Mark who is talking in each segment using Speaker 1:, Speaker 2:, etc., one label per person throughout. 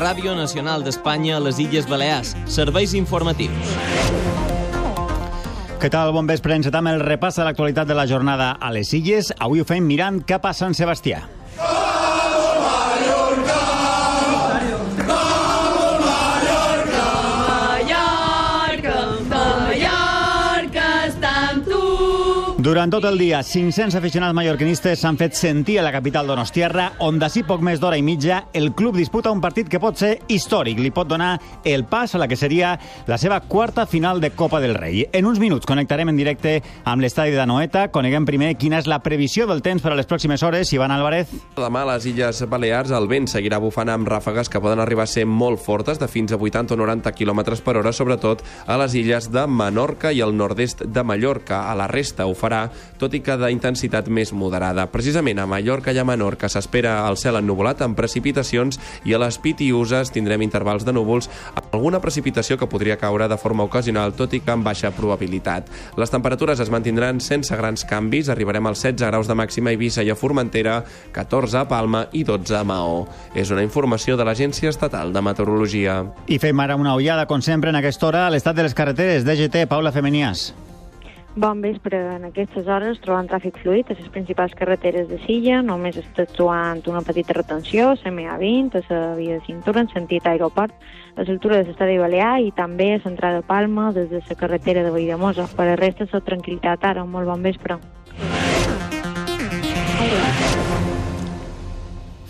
Speaker 1: Ràdio Nacional d'Espanya a les Illes Balears. Serveis informatius.
Speaker 2: Què tal? Bon vespre. Encetam el repàs de l'actualitat de la jornada a les Illes. Avui ho fem mirant cap a Sant Sebastià. Durant tot el dia, 500 aficionats mallorquinistes s'han fet sentir a la capital donostiarra, on d'ací poc més d'hora i mitja el club disputa un partit que pot ser històric. Li pot donar el pas a la que seria la seva quarta final de Copa del Rei. En uns minuts connectarem en directe amb l'estadi de Noeta. Coneguem primer quina és la previsió del temps per a les pròximes hores. Ivan Álvarez.
Speaker 3: Demà a les Illes Balears el vent seguirà bufant amb ràfegues que poden arribar a ser molt fortes, de fins a 80 o 90 km per hora, sobretot a les illes de Menorca i el nord-est de Mallorca. A la resta ho farà farà, tot i que d'intensitat més moderada. Precisament a Mallorca i a Menorca s'espera el cel ennuvolat amb precipitacions i a les Pitiuses tindrem intervals de núvols amb alguna precipitació que podria caure de forma ocasional, tot i que amb baixa probabilitat. Les temperatures es mantindran sense grans canvis, arribarem als 16 graus de màxima a Eivissa i a Formentera, 14 a Palma i 12 a Maó. És una informació de l'Agència Estatal de Meteorologia.
Speaker 2: I fem ara una ullada, com sempre, en aquesta hora a l'estat de les carreteres. DGT, Paula Femenias.
Speaker 4: Bon vespre. En aquestes hores trobant tràfic fluid a les principals carreteres de Silla. Només està trobant una petita retenció, a CMA20, a la via de cintura en sentit aeroport, a l'altura de l'estadi Balear i també a l'entrada de Palma des de la carretera de Valldemosa. Per a resta, la tranquil·litat ara. Molt bon vespre.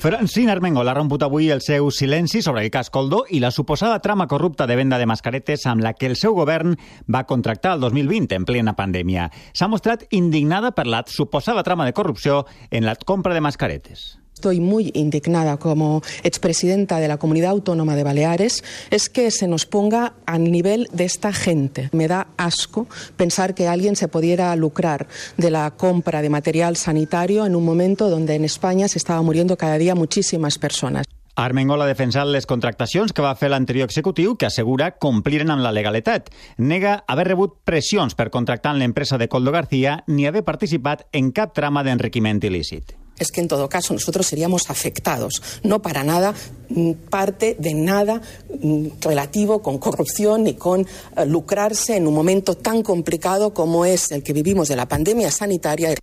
Speaker 2: Francina Armengol ha romput avui el seu silenci sobre el cas Coldo i la suposada trama corrupta de venda de mascaretes amb la que el seu govern va contractar el 2020 en plena pandèmia. S'ha mostrat indignada per la suposada trama de corrupció en la compra de mascaretes.
Speaker 5: Estoy muy indignada como expresidenta de la Comunidad Autónoma de Baleares es que se nos ponga al nivel de esta gente. Me da asco pensar que alguien se pudiera lucrar de la compra de material sanitario en un momento donde en España se estaba muriendo cada día muchísimas personas.
Speaker 2: Armengol ha defensat les contractacions que va fer l'anterior executiu, que assegura compliren amb la legalitat. Nega haver rebut pressions per contractar en l'empresa de Coldo García ni haver participat en cap trama d'enriquiment il·lícit
Speaker 5: es que en todo caso nosotros seríamos afectados, no para nada mm, parte de nada mm, relativo con corrupción ni con uh, lucrarse en un momento tan complicado como es el que vivimos de la pandemia sanitaria.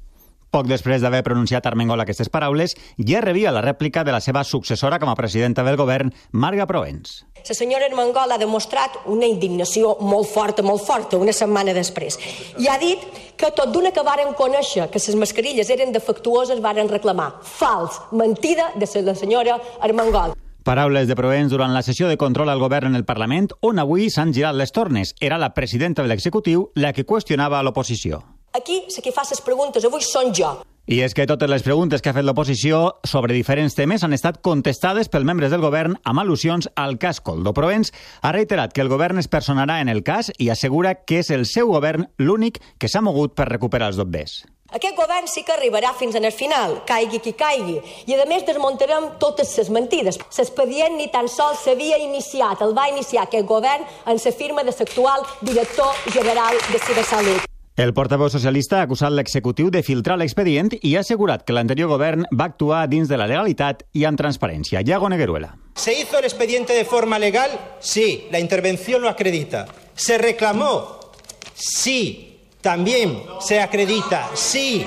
Speaker 2: Poc després d'haver pronunciat Armengol aquestes paraules, ja rebia la rèplica de la seva successora com a presidenta del govern, Marga Proens.
Speaker 6: La senyora Armengol ha demostrat una indignació molt forta, molt forta, una setmana després. I ha dit que tot d'una que varen conèixer que les mascarilles eren defectuoses varen reclamar. Fals, mentida de la senyora Armengol.
Speaker 2: Paraules de Proens durant la sessió de control al govern en el Parlament, on avui s'han girat les tornes. Era la presidenta de l'executiu la que qüestionava l'oposició.
Speaker 6: Aquí, la que fa les preguntes avui són jo.
Speaker 2: I és que totes les preguntes que ha fet l'oposició sobre diferents temes han estat contestades pels membres del govern amb al·lusions al cas Coldo. Provens ha reiterat que el govern es personarà en el cas i assegura que és el seu govern l'únic que s'ha mogut per recuperar els dobbers.
Speaker 6: Aquest govern sí que arribarà fins en el final, caigui qui caigui, i a més desmuntarem totes les mentides. L'expedient ni tan sols s'havia iniciat, el va iniciar aquest govern en la firma de l'actual director general de Cibersalut.
Speaker 2: El portaveu socialista ha acusat l'executiu de filtrar l'expedient i ha assegurat que l'anterior govern va actuar dins de la legalitat i amb transparència. Iago Negueruela.
Speaker 7: ¿Se hizo el expediente de forma legal? Sí, la intervención lo acredita. ¿Se reclamó? Sí, también se acredita. Sí.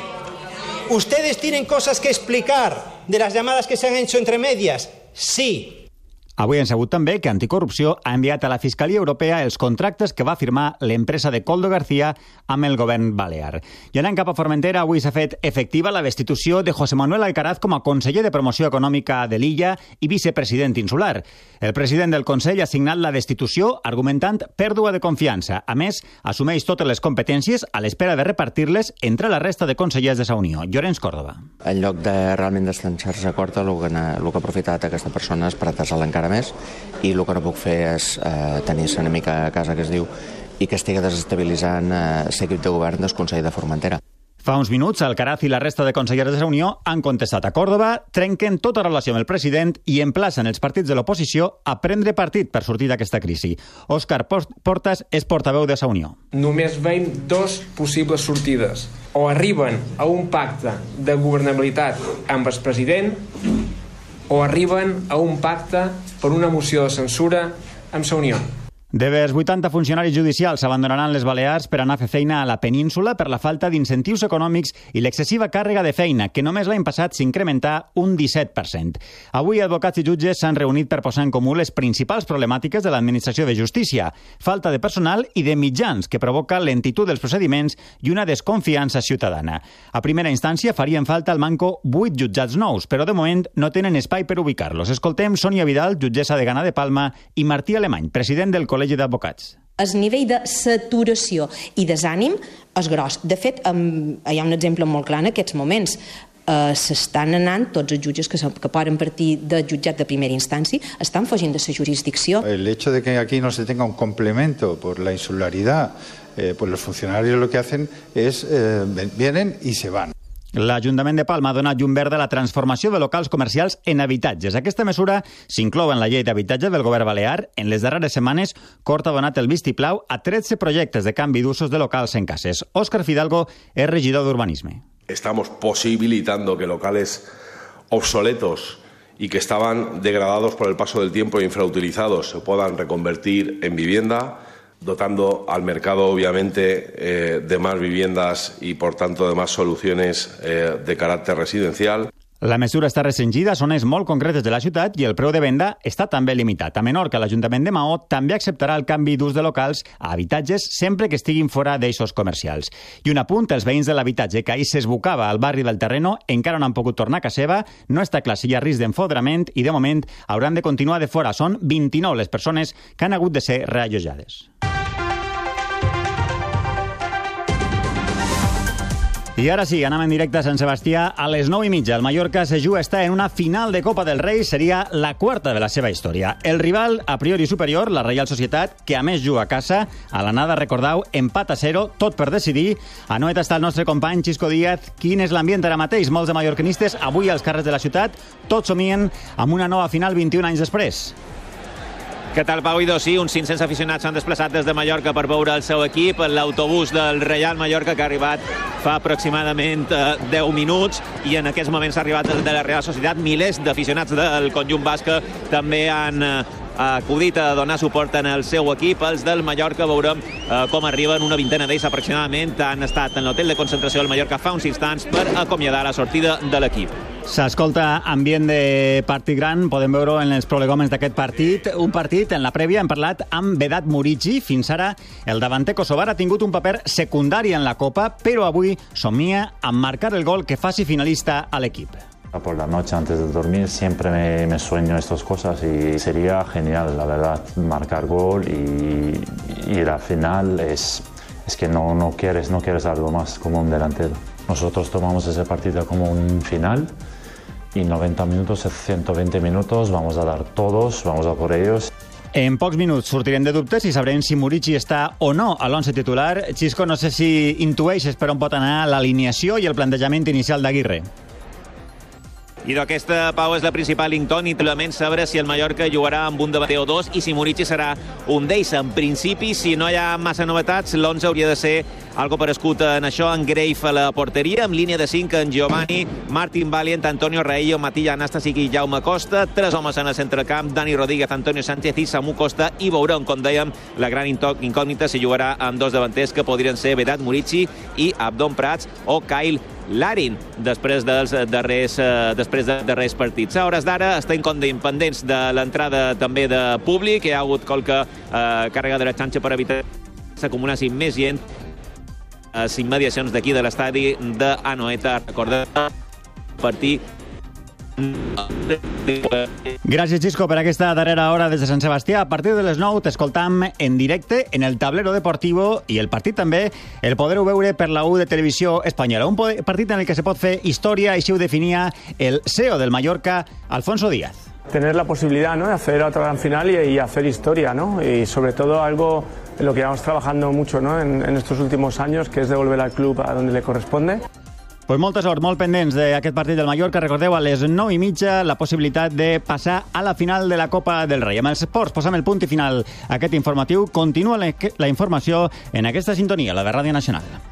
Speaker 7: ¿Ustedes tienen cosas que explicar de las llamadas que se han hecho entre medias? Sí.
Speaker 2: Avui hem sabut també que Anticorrupció ha enviat a la Fiscalia Europea els contractes que va firmar l'empresa de Coldo García amb el govern balear. I anant cap a Formentera, avui s'ha fet efectiva la destitució de José Manuel Alcaraz com a conseller de promoció econòmica de l'illa i vicepresident insular. El president del Consell ha signat la destitució argumentant pèrdua de confiança. A més, assumeix totes les competències a l'espera de repartir-les entre la resta de consellers de sa Unió. Llorenç Córdoba.
Speaker 8: En lloc de realment d'estançar-se corta, el que, ha aprofitat aquesta persona és per atasar encara més i el que no puc fer és eh, tenir-se una mica a casa que es diu i que estigui desestabilitzant eh, l'equip de govern del Consell de Formentera.
Speaker 2: Fa uns minuts, Alcaraz i la resta de consellers de la Unió han contestat a Còrdoba, trenquen tota relació amb el president i emplacen els partits de l'oposició a prendre partit per sortir d'aquesta crisi. Òscar Portas és portaveu de la Unió.
Speaker 9: Només veiem dos possibles sortides. O arriben a un pacte de governabilitat amb el president o arriben a un pacte per una moció de censura amb la Unió.
Speaker 2: De les 80 funcionaris judicials abandonaran les Balears per anar a fer feina a la península per la falta d'incentius econòmics i l'excessiva càrrega de feina, que només l'any passat s'incrementà un 17%. Avui advocats i jutges s'han reunit per posar en comú les principals problemàtiques de l'administració de justícia, falta de personal i de mitjans, que provoca lentitud dels procediments i una desconfiança ciutadana. A primera instància farien falta al manco 8 jutjats nous, però de moment no tenen espai per ubicar-los. Escoltem Sònia Vidal, jutgessa de Gana de Palma, i Martí Alemany, president del Col·legi d'Advocats.
Speaker 10: El nivell de saturació i desànim és gros. De fet, hi ha un exemple molt clar en aquests moments. Uh, s'estan anant tots els jutges que, que poden partir de jutjat de primera instància, estan fugint de la jurisdicció.
Speaker 11: El hecho de que aquí no se tenga un complemento por la insularidad, eh, pues los funcionarios lo que hacen es, eh, vienen y se van.
Speaker 2: L'Ajuntament de Palma ha donat llum verd a la transformació de locals comercials en habitatges. Aquesta mesura s'inclou en la llei d'habitatge del govern balear. En les darreres setmanes, Cort ha donat el vistiplau a 13 projectes de canvi d'usos de locals en cases. Òscar Fidalgo és regidor d'Urbanisme.
Speaker 12: Estamos posibilitando que locales obsoletos y que estaban degradados por el paso del tiempo e infrautilizados se puedan reconvertir en vivienda dotando al mercado, obviamente, eh, de más viviendas y, por tanto, de más soluciones eh, de carácter residencial.
Speaker 2: La mesura està restringida a zones molt concretes de la ciutat i el preu de venda està també limitat. A Menorca, l'Ajuntament de Maó també acceptarà el canvi d'ús de locals a habitatges sempre que estiguin fora d'eixos comercials. I un apunt, els veïns de l'habitatge que ahir s'esbocava al barri del Terreno encara no han pogut tornar a casa seva, no està clar si hi ha risc d'enfodrament i, de moment, hauran de continuar de fora. Són 29 les persones que han hagut de ser reallotjades. I ara sí, anem en directe a Sant Sebastià a les 9 i mitja. El Mallorca se juga està en una final de Copa del Rei, seria la quarta de la seva història. El rival, a priori superior, la Reial Societat, que a més juga a casa, a l'anada, recordeu, empat a 0, tot per decidir. A Noet està el nostre company Xisco Díaz. Quin és l'ambient ara mateix? Molts de mallorquinistes, avui als carrers de la ciutat, tots somien amb una nova final 21 anys després.
Speaker 13: Què tal, Pau Idó? Sí, uns 500 aficionats s'han desplaçat des de Mallorca per veure el seu equip. L'autobús del Real Mallorca que ha arribat fa aproximadament 10 eh, minuts i en aquests moments ha arribat de la Real Societat. Milers d'aficionats del conjunt basca també han eh, acudit a donar suport en el seu equip. Els del Mallorca veurem eh, com arriben una vintena d'ells aproximadament. Han estat en l'hotel de concentració del Mallorca fa uns instants per acomiadar la sortida de l'equip.
Speaker 2: S'escolta ambient de partit gran, podem veure en els prolegòmens d'aquest partit. Un partit, en la prèvia hem parlat amb Vedat Murici. Fins ara el davanter kosovar ha tingut un paper secundari en la Copa, però avui somia amb marcar el gol que faci finalista a l'equip.
Speaker 14: Por la noche antes de dormir siempre me, me, sueño estas cosas y sería genial, la verdad, marcar gol y, y la final es, es que no, no, quieres, no quieres algo más como un delantero. Nosotros tomamos ese partido como un final y 90 minutos, 120 minutos, vamos a dar todos, vamos a por ellos.
Speaker 2: En pocs minuts sortirem de dubtes i sabrem si Murici està o no a l'11 titular. Xisco, no sé si intueixes per on pot anar l'alineació i el plantejament inicial d'Aguirre.
Speaker 13: I d'aquesta, Pau, és la principal incògnita. Realment saber si el Mallorca jugarà amb un debater o dos i si Murici serà un d'ells. En principi, si no hi ha massa novetats, l'11 hauria de ser algo per escut en això, en Greif a la porteria, amb línia de 5 en Giovanni, Martin Valiant, Antonio Reillo, Matilla Anastasi i Jaume Costa, tres homes en el centrecamp, Dani Rodríguez, Antonio Sánchez i Samu Costa, i veurem, com dèiem, la gran incògnita si jugarà amb dos davanters que podrien ser Vedat Murici i Abdon Prats o Kyle Larin després dels darrers, eh, després de darrers partits. A hores d'ara estem independents de l'entrada també de públic, hi ha hagut qualque eh, càrrega de la xanxa per evitar s'acumulassin més gent a les immediacions d'aquí de l'estadi d'Anoeta. Recordem partir
Speaker 2: Gràcies, Xisco, per aquesta darrera hora des de Sant Sebastià. A partir de les 9 t'escoltam en directe en el tablero deportivo i el partit també el podreu veure per la U de Televisió Espanyola. Un partit en el que se pot fer història, així ho definia el CEO del Mallorca, Alfonso Díaz.
Speaker 15: Tener la posibilidad ¿no? de hacer otra gran final y, y hacer historia, ¿no? Y sobre todo algo en lo que vamos trabajando mucho ¿no? en, en estos últimos años, que es devolver al club a donde le corresponde.
Speaker 2: Pues molta sort, molt pendents d'aquest partit del Mallorca. Recordeu, a les 9 i mitja, la possibilitat de passar a la final de la Copa del Rei. Amb els esports posam el punt i final a aquest informatiu. Continua la, la informació en aquesta sintonia, la de Ràdio Nacional.